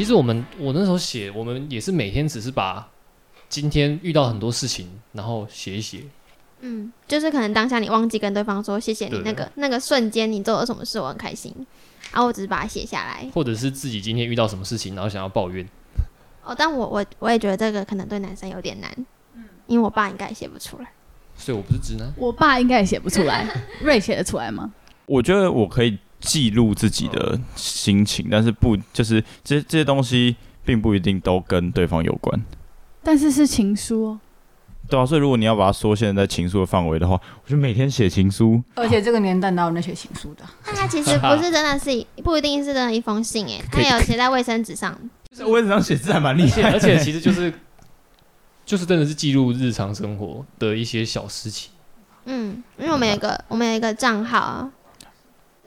其实我们我那时候写，我们也是每天只是把今天遇到很多事情，然后写一写。嗯，就是可能当下你忘记跟对方说谢谢你那个那个瞬间你做了什么事，我很开心，然后我只是把它写下来。或者是自己今天遇到什么事情，然后想要抱怨。哦，但我我我也觉得这个可能对男生有点难，嗯，因为我爸应该也写不出来。所以我不是直男。我爸应该也写不出来。瑞写得出来吗？我觉得我可以记录自己的心情，但是不就是这这些东西并不一定都跟对方有关。但是是情书哦。对啊，所以如果你要把它缩限在情书的范围的话，我就每天写情书。而且这个年代哪有那写情书的？那他其实不是真的是，不一定是真的一封信哎，他有写在卫生纸上。就是卫生纸上写字还蛮厉害，而且其实就是就是真的是记录日常生活的一些小事情。嗯，因为我们有一个我们有一个账号，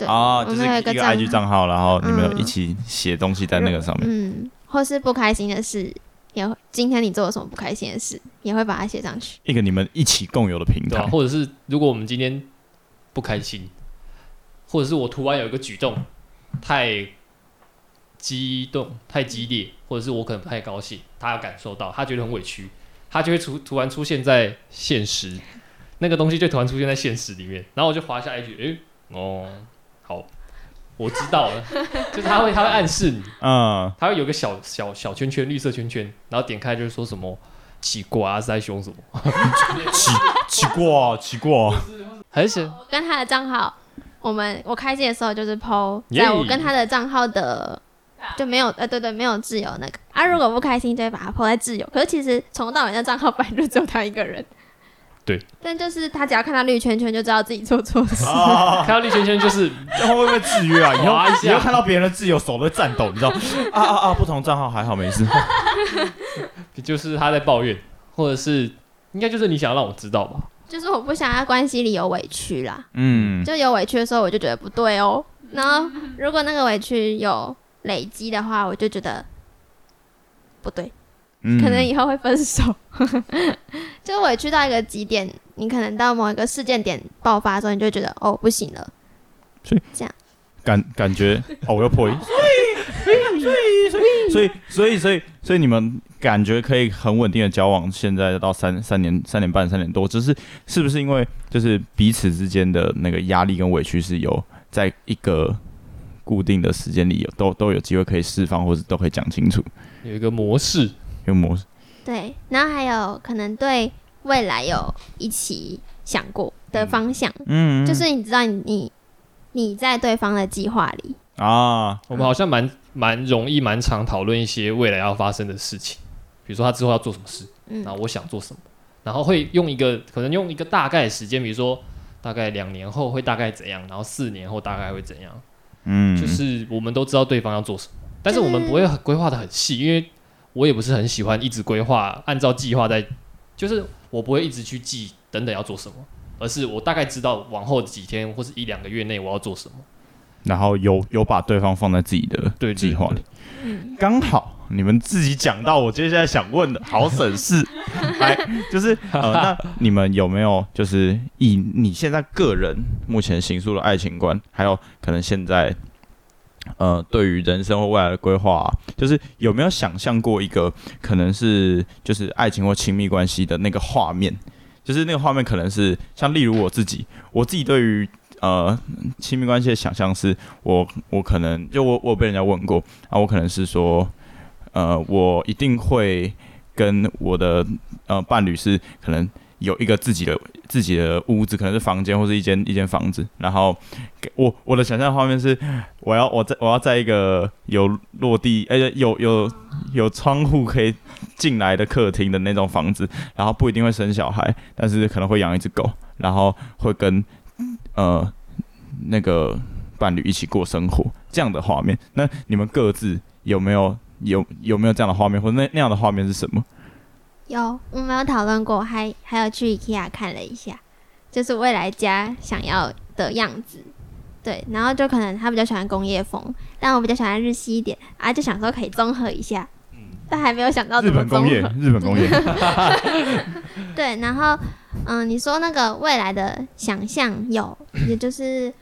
对啊，就是一个 IG 账号，然后你们有一起写东西在那个上面，嗯，或是不开心的事。也会今天你做了什么不开心的事，也会把它写上去。一个你们一起共有的平台，啊、或者是如果我们今天不开心，或者是我突然有一个举动太激动、太激烈，或者是我可能不太高兴，他要感受到，他觉得很委屈，他就会出突然出现在现实，那个东西就突然出现在现实里面，然后我就滑下一句，哎、欸，哦，好。我知道了，就是他会，他会暗示你，嗯，他会有个小小小圈圈，绿色圈圈，然后点开就是说什么奇怪啊，是在凶什么？奇奇怪，奇怪，还是？我跟他的账号，我们我开机的时候就是 PO，在我跟他的账号的就没有，呃，对对，没有自由那个。啊，如果不开心就会把它 PO 在自由，可是其实从头到尾那账号本来就只有他一个人。对，但就是他只要看到绿圈圈，就知道自己做错事。看到绿圈圈，就是这会不会制约啊？以后以后看到别人的自由，手都会颤抖，你知道？啊啊啊！不同账号还好，没事。就是他在抱怨，或者是应该就是你想要让我知道吧？就是我不想要关系里有委屈啦。嗯，就有委屈的时候，我就觉得不对哦。然后如果那个委屈有累积的话，我就觉得不对。可能以后会分手，就委屈到一个极点，你可能到某一个事件点爆发的时候，你就觉得哦不行了，所以这样。感感觉哦我要破音，所以所以所以所以。所以所以所以你们感觉可以很稳定的交往，现在到三三年三年半三年多，只是是不是因为就是彼此之间的那个压力跟委屈是有在一个固定的时间里有都都有机会可以释放，或者都可以讲清楚，有一个模式。有模式，对，然后还有可能对未来有一起想过的方向，嗯，就是你知道你你你在对方的计划里。啊，我们好像蛮蛮容易蛮常讨论一些未来要发生的事情，比如说他之后要做什么事，嗯，然后我想做什么，然后会用一个可能用一个大概的时间，比如说大概两年后会大概怎样，然后四年后大概会怎样，嗯，就是我们都知道对方要做什么，但是我们不会规划的很细，因为。我也不是很喜欢一直规划，按照计划在，就是我不会一直去记等等要做什么，而是我大概知道往后几天或是一两个月内我要做什么，然后有有把对方放在自己的计划里。刚好你们自己讲到我接下来想问的，好省事，来就是呃，那你们有没有就是以你现在个人目前形塑的爱情观，还有可能现在。呃，对于人生或未来的规划啊，就是有没有想象过一个可能是就是爱情或亲密关系的那个画面？就是那个画面可能是像例如我自己，我自己对于呃亲密关系的想象是，我我可能就我我被人家问过啊，我可能是说，呃，我一定会跟我的呃伴侣是可能。有一个自己的自己的屋子，可能是房间或是一间一间房子。然后，我我的想象画面是，我要我在我要在一个有落地，而且有有有窗户可以进来的客厅的那种房子。然后不一定会生小孩，但是可能会养一只狗，然后会跟呃那个伴侣一起过生活这样的画面。那你们各自有没有有有没有这样的画面，或那那样的画面是什么？有，我们有讨论过，还还有去 IKEA 看了一下，就是未来家想要的样子，对，然后就可能他比较喜欢工业风，但我比较喜欢日系一点，啊，就想说可以综合一下，但还没有想到。日本工业，日本工业。对，然后嗯，你说那个未来的想象有，也就是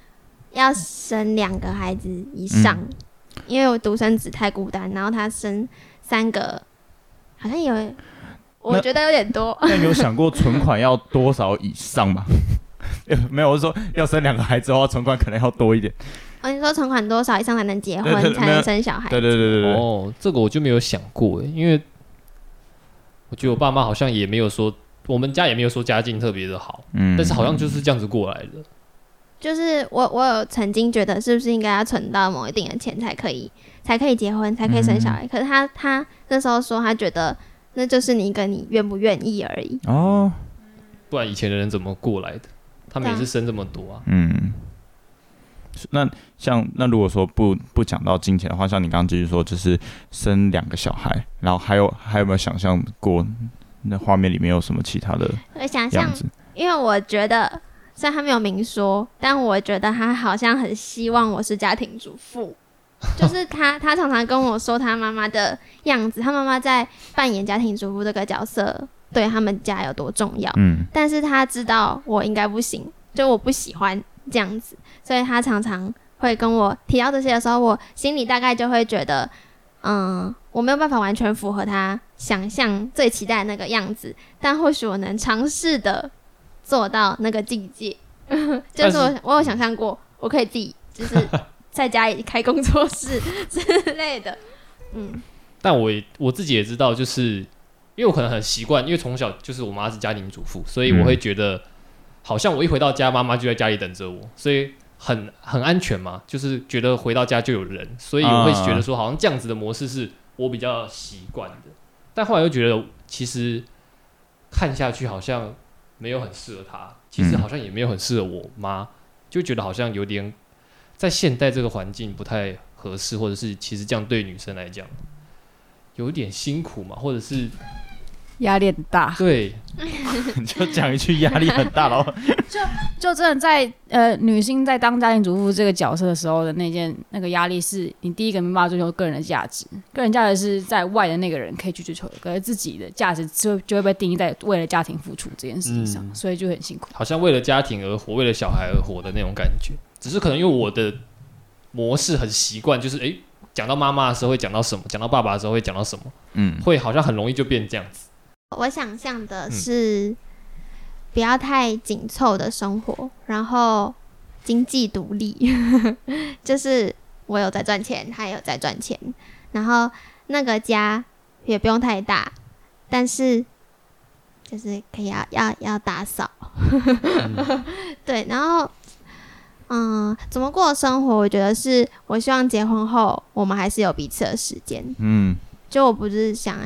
要生两个孩子以上，嗯、因为我独生子太孤单，然后他生三个，好像有，我觉得有点多。那你有想过存款要多少以上吗？没有，我是说要生两个孩子的话，存款可能要多一点。哦，你说存款多少以上才能结婚，才能生小孩？对对对对对。哦，这个我就没有想过，因为我觉得我爸妈好像也没有说，我们家也没有说家境特别的好，嗯，但是好像就是这样子过来的。就是我，我有曾经觉得，是不是应该要存到某一定的钱才可以，才可以结婚，才可以生小孩？嗯、可是他他那时候说，他觉得那就是你跟你愿不愿意而已。哦，不然以前的人怎么过来的？他们也是生这么多啊。嗯。那像那如果说不不讲到金钱的话，像你刚刚继续说，就是生两个小孩，然后还有还有没有想象过那画面里面有什么其他的？我想象，因为我觉得。虽然他没有明说，但我觉得他好像很希望我是家庭主妇。就是他，他常常跟我说他妈妈的样子，他妈妈在扮演家庭主妇这个角色对他们家有多重要。嗯，但是他知道我应该不行，就我不喜欢这样子，所以他常常会跟我提到这些的时候，我心里大概就会觉得，嗯，我没有办法完全符合他想象最期待的那个样子，但或许我能尝试的。做到那个境界，就是我我有想象过，我可以自己就是在家里开工作室之类的，嗯。但我我自己也知道，就是因为我可能很习惯，因为从小就是我妈是家庭主妇，所以我会觉得好像我一回到家，妈妈就在家里等着我，所以很很安全嘛，就是觉得回到家就有人，所以我会觉得说，好像这样子的模式是我比较习惯的。但后来又觉得，其实看下去好像。没有很适合他，其实好像也没有很适合我妈，嗯、就觉得好像有点在现代这个环境不太合适，或者是其实这样对女生来讲有点辛苦嘛，或者是。压力很大，对，你 就讲一句压力很大喽。就 就真的在呃，女性在当家庭主妇这个角色的时候的那件那个压力，是你第一个没办法追求个人的价值，个人价值是在外的那个人可以去追求的，可是自己的价值就就会被定义在为了家庭付出这件事情上，嗯、所以就很辛苦。好像为了家庭而活，为了小孩而活的那种感觉，只是可能因为我的模式很习惯，就是哎，讲到妈妈的时候会讲到什么，讲到爸爸的时候会讲到什么，嗯，会好像很容易就变这样子。我想象的是不要太紧凑的生活，然后经济独立，就是我有在赚钱，他也有在赚钱，然后那个家也不用太大，但是就是可以要要要打扫，嗯、对，然后嗯，怎么过生活？我觉得是我希望结婚后我们还是有彼此的时间，嗯，就我不是想。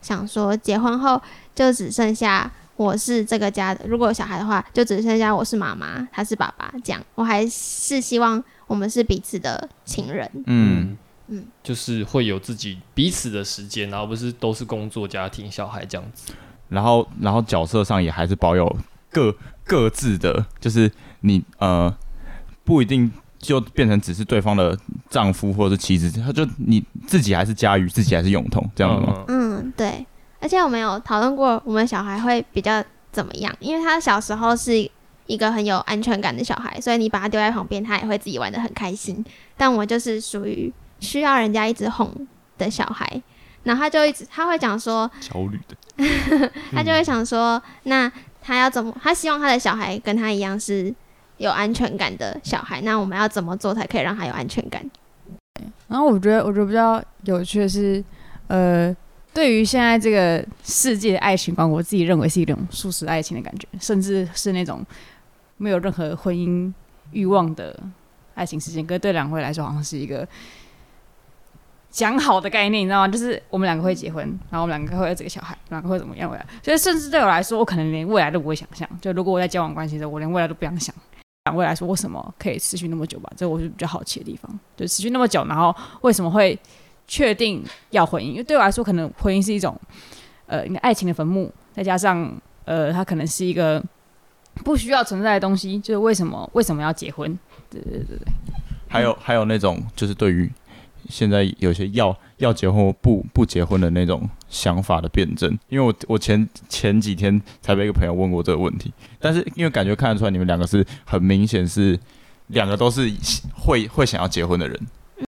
想说结婚后就只剩下我是这个家的，如果有小孩的话，就只剩下我是妈妈，他是爸爸，这样。我还是希望我们是彼此的情人。嗯嗯，就是会有自己彼此的时间，然后不是都是工作、家庭、小孩这样子。然后，然后角色上也还是保有各各自的，就是你呃不一定就变成只是对方的丈夫或者是妻子，他就你自己还是家瑜，自己还是永彤这样的吗？嗯。对，而且我们有讨论过，我们小孩会比较怎么样？因为他小时候是一个很有安全感的小孩，所以你把他丢在旁边，他也会自己玩的很开心。但我就是属于需要人家一直哄的小孩，然后他就一直他会讲说焦虑的，他就会想说，那他要怎么？他希望他的小孩跟他一样是有安全感的小孩，那我们要怎么做才可以让他有安全感？然后我觉得，我觉得比较有趣的是，呃。对于现在这个世界的爱情观，我自己认为是一种素食爱情的感觉，甚至是那种没有任何婚姻欲望的爱情事件。可是对两位来说，好像是一个讲好的概念，你知道吗？就是我们两个会结婚，然后我们两个会有这个小孩，两个会怎么样未来？所以甚至对我来说，我可能连未来都不会想象。就如果我在交往关系的时候，我连未来都不想想。两位来说，为什么可以持续那么久吧？这我是比较好奇的地方。就持续那么久，然后为什么会？确定要婚姻，因为对我来说，可能婚姻是一种，呃，应该爱情的坟墓，再加上，呃，它可能是一个不需要存在的东西。就是为什么为什么要结婚？对对对对。还有还有那种，就是对于现在有些要要结婚或不不结婚的那种想法的辩证。因为我我前前几天才被一个朋友问过这个问题，但是因为感觉看得出来，你们两个是很明显是两个都是会会想要结婚的人。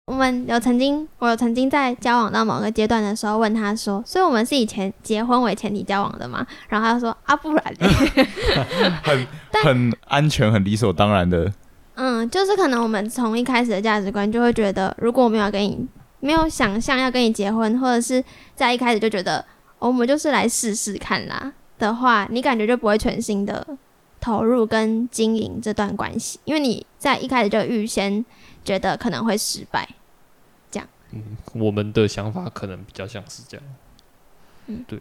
我们有曾经，我有曾经在交往到某个阶段的时候问他说，所以我们是以前结婚为前提交往的吗？然后他就说啊，不然，很 很安全、很理所当然的。嗯，就是可能我们从一开始的价值观就会觉得，如果我没有跟你没有想象要跟你结婚，或者是在一开始就觉得、哦、我们就是来试试看啦的话，你感觉就不会全心的投入跟经营这段关系，因为你在一开始就预先觉得可能会失败。这样嗯，我们的想法可能比较像是这样，嗯，对，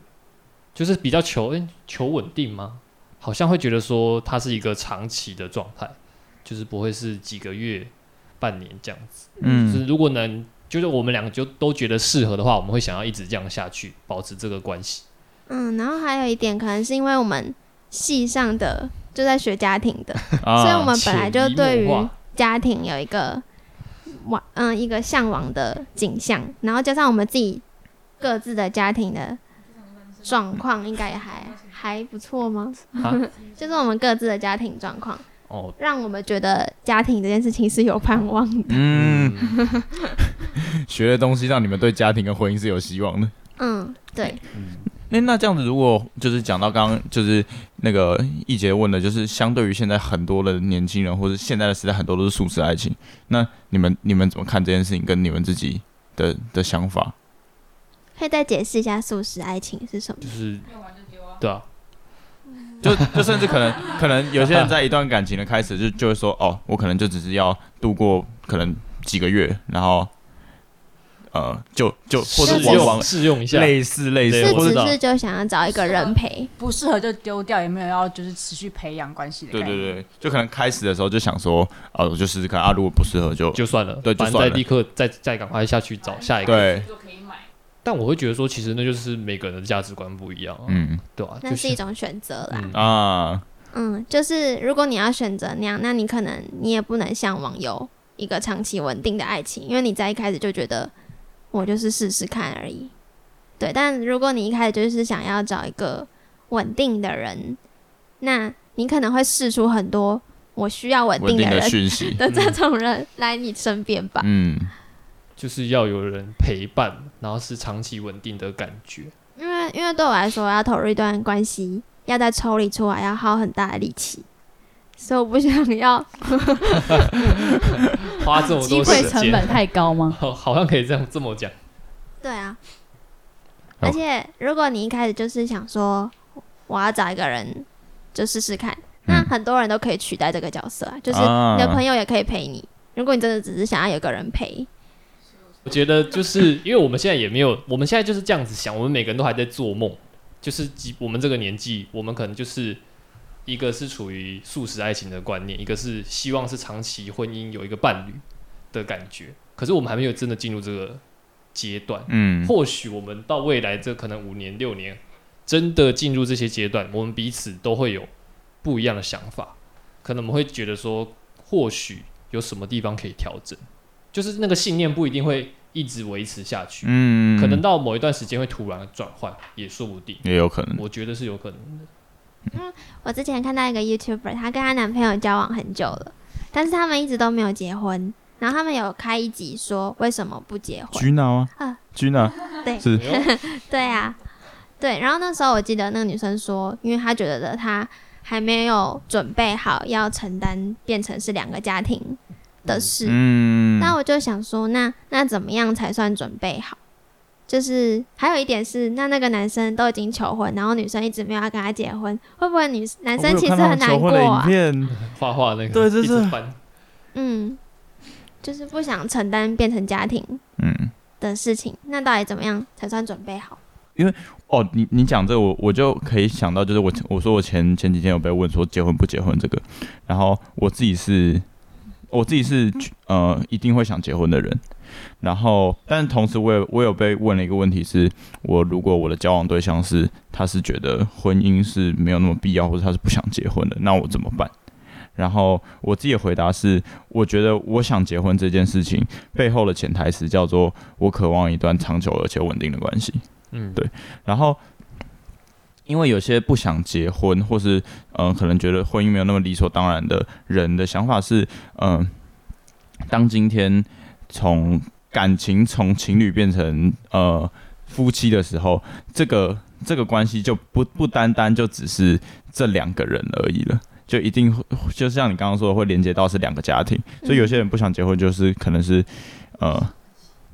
就是比较求、欸、求稳定吗？好像会觉得说它是一个长期的状态，就是不会是几个月、半年这样子。嗯，就是如果能，就是我们两个就都觉得适合的话，我们会想要一直这样下去，保持这个关系。嗯，然后还有一点，可能是因为我们系上的就在学家庭的，啊、所以我们本来就对于家庭有一个。往嗯，一个向往的景象，然后加上我们自己各自的家庭的状况，应该也还还不错吗？啊、就是我们各自的家庭状况，哦，让我们觉得家庭这件事情是有盼望的。嗯，学的东西让你们对家庭跟婚姻是有希望的。嗯，对。那那这样子，如果就是讲到刚刚，就是那个易杰问的，就是相对于现在很多的年轻人，或者现在的时代，很多都是素食爱情。那你们你们怎么看这件事情？跟你们自己的的想法？可以再解释一下素食爱情是什么？就是对啊，就就甚至可能可能有些人在一段感情的开始就就会说，哦，我可能就只是要度过可能几个月，然后。呃，就就或者试用试用一下，类似类似，或者是就想要找一个人陪，不适合就丢掉，也没有要就是持续培养关系的。对对对，就可能开始的时候就想说，哦，我就试试看啊，如果不适合就就算了，对，就算了，再立刻再再赶快下去找下一个。对，但我会觉得说，其实那就是每个人的价值观不一样，嗯，对吧？那是一种选择啦。啊，嗯，就是如果你要选择那样，那你可能你也不能向往有一个长期稳定的爱情，因为你在一开始就觉得。我就是试试看而已，对。但如果你一开始就是想要找一个稳定的人，那你可能会试出很多我需要稳定的人 的这种人来你身边吧。嗯，就是要有人陪伴，然后是长期稳定的感觉。因为因为对我来说，我要投入一段关系，要再抽离出来，要耗很大的力气，所以我不想要。花这么多机会成本太高吗？好，好像可以这样这么讲。对啊，而且如果你一开始就是想说我要找一个人就试试看，那很多人都可以取代这个角色啊，就是你的朋友也可以陪你。如果你真的只是想要有个人陪，我觉得就是因为我们现在也没有，我们现在就是这样子想，我们每个人都还在做梦，就是我们这个年纪，我们可能就是。一个是处于速食爱情的观念，一个是希望是长期婚姻有一个伴侣的感觉。可是我们还没有真的进入这个阶段。嗯，或许我们到未来这可能五年六年，真的进入这些阶段，我们彼此都会有不一样的想法。可能我们会觉得说，或许有什么地方可以调整，就是那个信念不一定会一直维持下去。嗯，可能到某一段时间会突然转换，也说不定。也有可能，我觉得是有可能的。嗯，我之前看到一个 YouTuber，她跟她男朋友交往很久了，但是他们一直都没有结婚。然后他们有开一集说为什么不结婚？Gina 吗？啊，Gina，对，是，对啊，对。然后那时候我记得那个女生说，因为她觉得她还没有准备好要承担变成是两个家庭的事。嗯，那我就想说，那那怎么样才算准备好？就是还有一点是，那那个男生都已经求婚，然后女生一直没有要跟他结婚，会不会女男生其实很难过啊？画画那个，对，就是嗯，就是不想承担变成家庭嗯的事情，嗯、那到底怎么样才算准备好？因为哦，你你讲这个，我我就可以想到，就是我我说我前前几天有被问说结婚不结婚这个，然后我自己是，我自己是呃一定会想结婚的人。然后，但是同时，我也我有被问了一个问题是：是我如果我的交往对象是他是觉得婚姻是没有那么必要，或者他是不想结婚的，那我怎么办？然后我自己的回答是：我觉得我想结婚这件事情背后的潜台词叫做我渴望一段长久而且稳定的关系。嗯，对。然后，因为有些不想结婚，或是嗯、呃，可能觉得婚姻没有那么理所当然的人的想法是，嗯、当今天。从感情从情侣变成呃夫妻的时候，这个这个关系就不不单单就只是这两个人而已了，就一定就像你刚刚说的，会连接到是两个家庭。所以有些人不想结婚，就是可能是呃。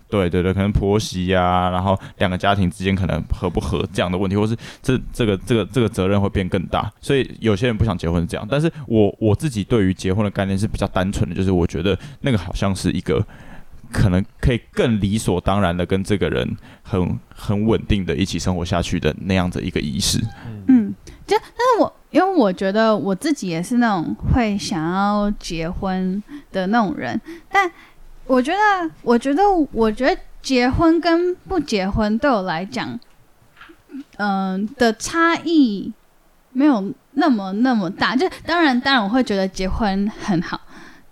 对对对，可能婆媳呀、然后两个家庭之间可能合不合这样的问题，或是这这个这个这个责任会变更大，所以有些人不想结婚是这样。但是我我自己对于结婚的概念是比较单纯的，就是我觉得那个好像是一个可能可以更理所当然的跟这个人很很稳定的一起生活下去的那样的一个仪式。嗯，就但是我因为我觉得我自己也是那种会想要结婚的那种人，但。我觉得，我觉得，我觉得结婚跟不结婚对我来讲，嗯、的差异没有那么那么大。就当然，当然我会觉得结婚很好，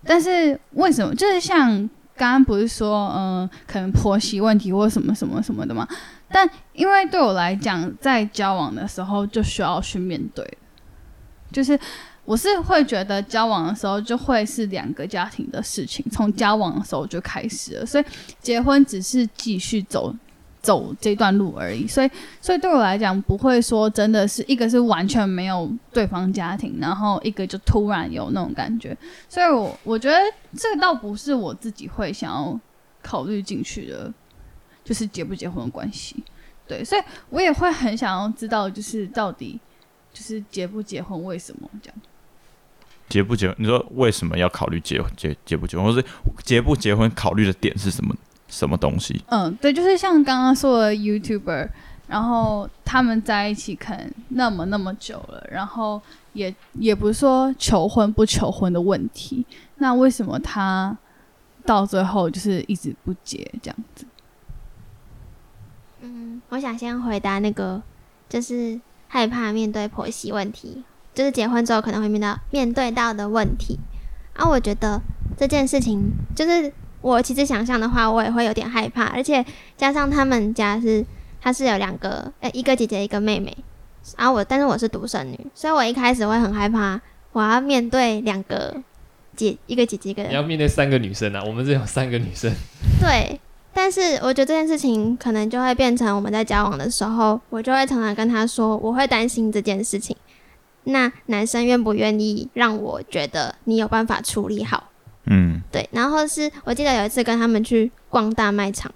但是为什么？就是像刚刚不是说，嗯、可能婆媳问题或什么什么什么的嘛。但因为对我来讲，在交往的时候就需要去面对，就是。我是会觉得交往的时候就会是两个家庭的事情，从交往的时候就开始了，所以结婚只是继续走走这段路而已。所以，所以对我来讲，不会说真的是一个是完全没有对方家庭，然后一个就突然有那种感觉。所以我我觉得这个倒不是我自己会想要考虑进去的，就是结不结婚的关系。对，所以我也会很想要知道，就是到底就是结不结婚，为什么这样。结不结婚？你说为什么要考虑结结结不结婚，或是结不结婚考虑的点是什么？什么东西？嗯，对，就是像刚刚说的 YouTuber，然后他们在一起可能那么那么久了，然后也也不是说求婚不求婚的问题，那为什么他到最后就是一直不结这样子？嗯，我想先回答那个，就是害怕面对婆媳问题。就是结婚之后可能会面到面对到的问题，啊，我觉得这件事情就是我其实想象的话，我也会有点害怕，而且加上他们家是他是有两个，呃、欸，一个姐姐一个妹妹，然后我但是我是独生女，所以我一开始会很害怕，我要面对两个姐，一个姐姐一个，你要面对三个女生啊，我们这有三个女生，对，但是我觉得这件事情可能就会变成我们在交往的时候，我就会常常跟他说，我会担心这件事情。那男生愿不愿意让我觉得你有办法处理好？嗯，对。然后是我记得有一次跟他们去逛大卖场，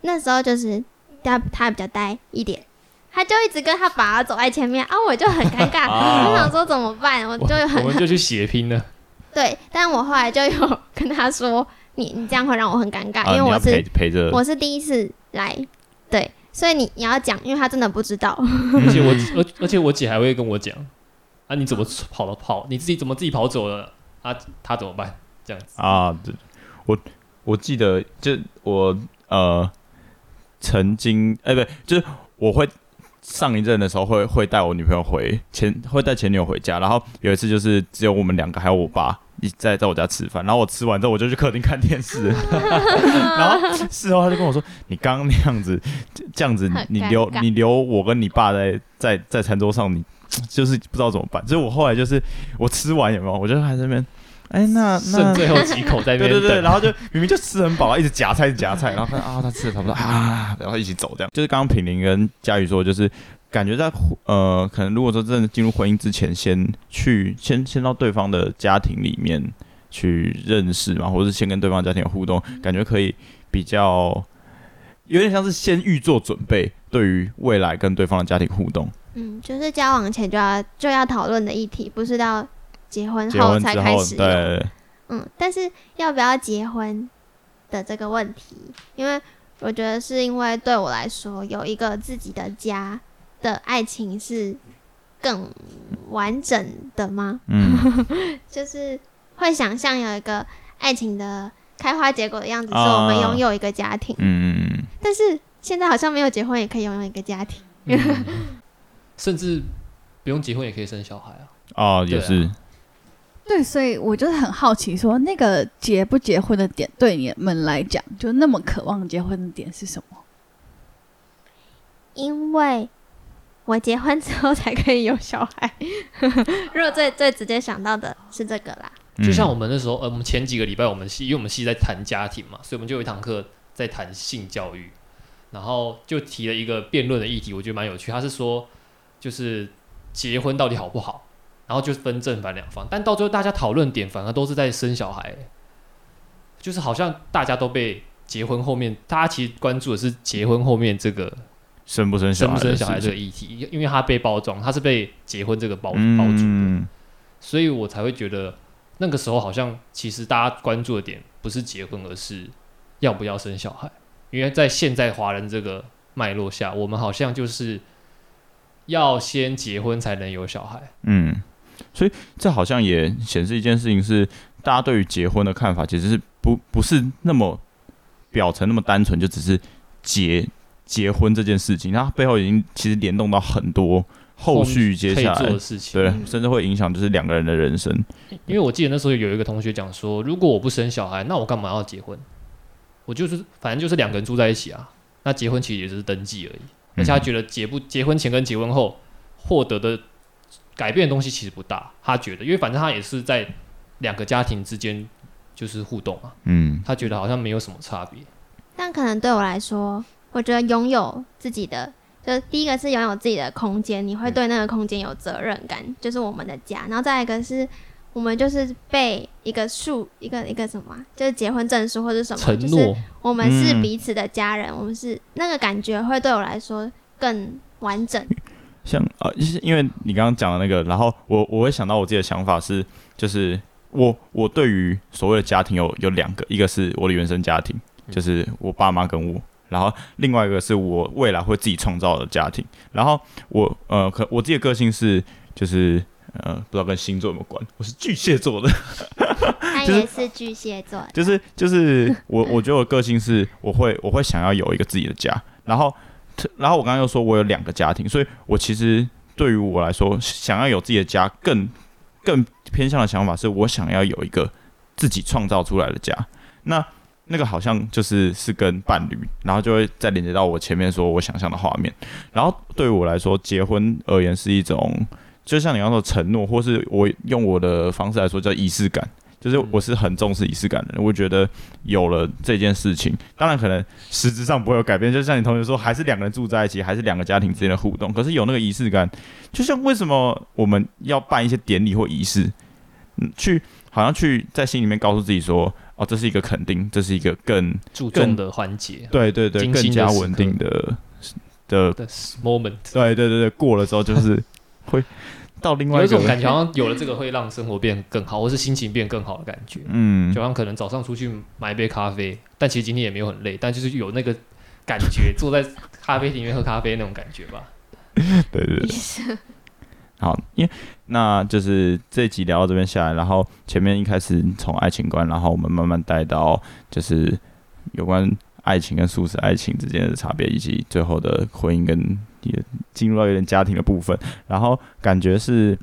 那时候就是他他比较呆一点，他就一直跟他爸走在前面啊，我就很尴尬，我想说怎么办？我就很我们就去血拼了。对，但我后来就有 跟他说，你你这样会让我很尴尬，因为我是陪陪着，我是第一次来，对，所以你你要讲，因为他真的不知道。而且我而而且我姐还会跟我讲。那、啊、你怎么跑了跑？你自己怎么自己跑走了？啊，他怎么办？这样子啊？对，我我记得就我呃曾经哎，不对，就是我会上一任的时候会会带我女朋友回前会带前女友回家，然后有一次就是只有我们两个还有我爸一在在我家吃饭，然后我吃完之后我就去客厅看电视，然后事后他就跟我说：“你刚刚那样子这样子，你留你留我跟你爸在在在餐桌上你。”就是不知道怎么办，所以我后来就是我吃完有没有，我就还在那边，哎，那那剩最后几口在那 边，对对对，然后就明明就吃很饱，一直夹菜夹菜，然后看啊他吃的差不多啊，然后一起走这样。就是刚刚品玲跟佳宇说，就是感觉在呃，可能如果说真的进入婚姻之前，先去先先到对方的家庭里面去认识嘛，或者是先跟对方家庭有互动，感觉可以比较有点像是先预做准备，对于未来跟对方的家庭互动。嗯，就是交往前就要就要讨论的议题，不是到结婚后才开始。对，嗯，但是要不要结婚的这个问题，因为我觉得是因为对我来说，有一个自己的家的爱情是更完整的吗？嗯，就是会想象有一个爱情的开花结果的样子，是我们拥有一个家庭。嗯嗯，但是现在好像没有结婚也可以拥有一个家庭。嗯 甚至不用结婚也可以生小孩啊！哦，也是。对，所以我就是很好奇，说那个结不结婚的点，对你们来讲，就那么渴望结婚的点是什么？因为我结婚之后才可以有小孩。如果最最直接想到的是这个啦。就像我们那时候，呃，我们前几个礼拜我们系，因为我们系在谈家庭嘛，所以我们就有一堂课在谈性教育，然后就提了一个辩论的议题，我觉得蛮有趣。他是说，就是结婚到底好不好，然后就分正反两方，但到最后大家讨论点反而都是在生小孩，就是好像大家都被结婚后面，大家其实关注的是结婚后面这个。生不生小孩，生不生小孩这个议题，因为他被包装，他是被结婚这个包包住的，嗯、所以我才会觉得那个时候好像其实大家关注的点不是结婚，而是要不要生小孩。因为在现在华人这个脉络下，我们好像就是要先结婚才能有小孩。嗯，所以这好像也显示一件事情是，大家对于结婚的看法其实是不不是那么表层那么单纯，就只是结。结婚这件事情，它背后已经其实联动到很多后续接下来做的事情，对，甚至会影响就是两个人的人生。因为我记得那时候有一个同学讲说，如果我不生小孩，那我干嘛要结婚？我就是反正就是两个人住在一起啊，那结婚其实也只是登记而已。而且他觉得结不结婚前跟结婚后获得的改变的东西其实不大，他觉得，因为反正他也是在两个家庭之间就是互动嘛，嗯，他觉得好像没有什么差别。但可能对我来说。我觉得拥有自己的，就是第一个是拥有自己的空间，你会对那个空间有责任感，嗯、就是我们的家。然后再一个是，我们就是被一个数，一个一个什么，就是结婚证书或者什么，承诺就是我们是彼此的家人，嗯、我们是那个感觉会对我来说更完整。像啊，因为你刚刚讲的那个，然后我我会想到我自己的想法是，就是我我对于所谓的家庭有有两个，一个是我的原生家庭，就是我爸妈跟我。然后另外一个是我未来会自己创造的家庭。然后我呃，可我自己的个性是就是呃，不知道跟星座有没有关？我是巨蟹座的，他也是巨蟹座。就是就是我我觉得我的个性是我会我会想要有一个自己的家。然后然后我刚刚又说我有两个家庭，所以我其实对于我来说，想要有自己的家更更偏向的想法是我想要有一个自己创造出来的家。那那个好像就是是跟伴侣，然后就会再连接到我前面说我想象的画面。然后对于我来说，结婚而言是一种，就像你刚刚说承诺，或是我用我的方式来说叫仪式感，就是我是很重视仪式感的人。我觉得有了这件事情，当然可能实质上不会有改变。就像你同学说，还是两个人住在一起，还是两个家庭之间的互动。可是有那个仪式感，就像为什么我们要办一些典礼或仪式，嗯，去好像去在心里面告诉自己说。哦，这是一个肯定，这是一个更注重的环节，对对对，更加稳定的的 moment，对对对对，过了之后就是会到另外一种感觉，好像有了这个会让生活变更好，或是心情变更好的感觉。嗯，就好像可能早上出去买一杯咖啡，但其实今天也没有很累，但就是有那个感觉，坐在咖啡厅里面喝咖啡那种感觉吧。对对对。好，因为那就是这一集聊到这边下来，然后前面一开始从爱情观，然后我们慢慢带到就是有关爱情跟素食爱情之间的差别，以及最后的婚姻跟也进入到有点家庭的部分，然后感觉是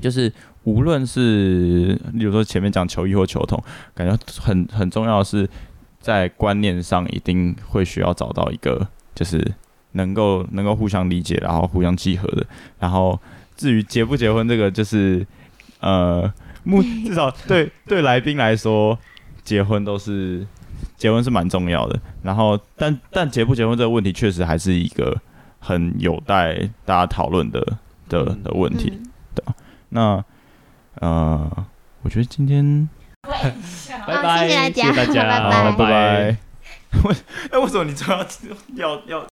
就是无论是例如说前面讲球衣或求同，感觉很很重要的是在观念上一定会需要找到一个就是能够能够互相理解，然后互相契合的，然后。至于结不结婚，这个就是，呃，目 至少对对来宾来说，结婚都是结婚是蛮重要的。然后，但但结不结婚这个问题，确实还是一个很有待大家讨论的的的问题。对，那呃，我觉得今天，拜拜，谢谢大家，拜拜，拜拜。为，哎，为什么你说要要要？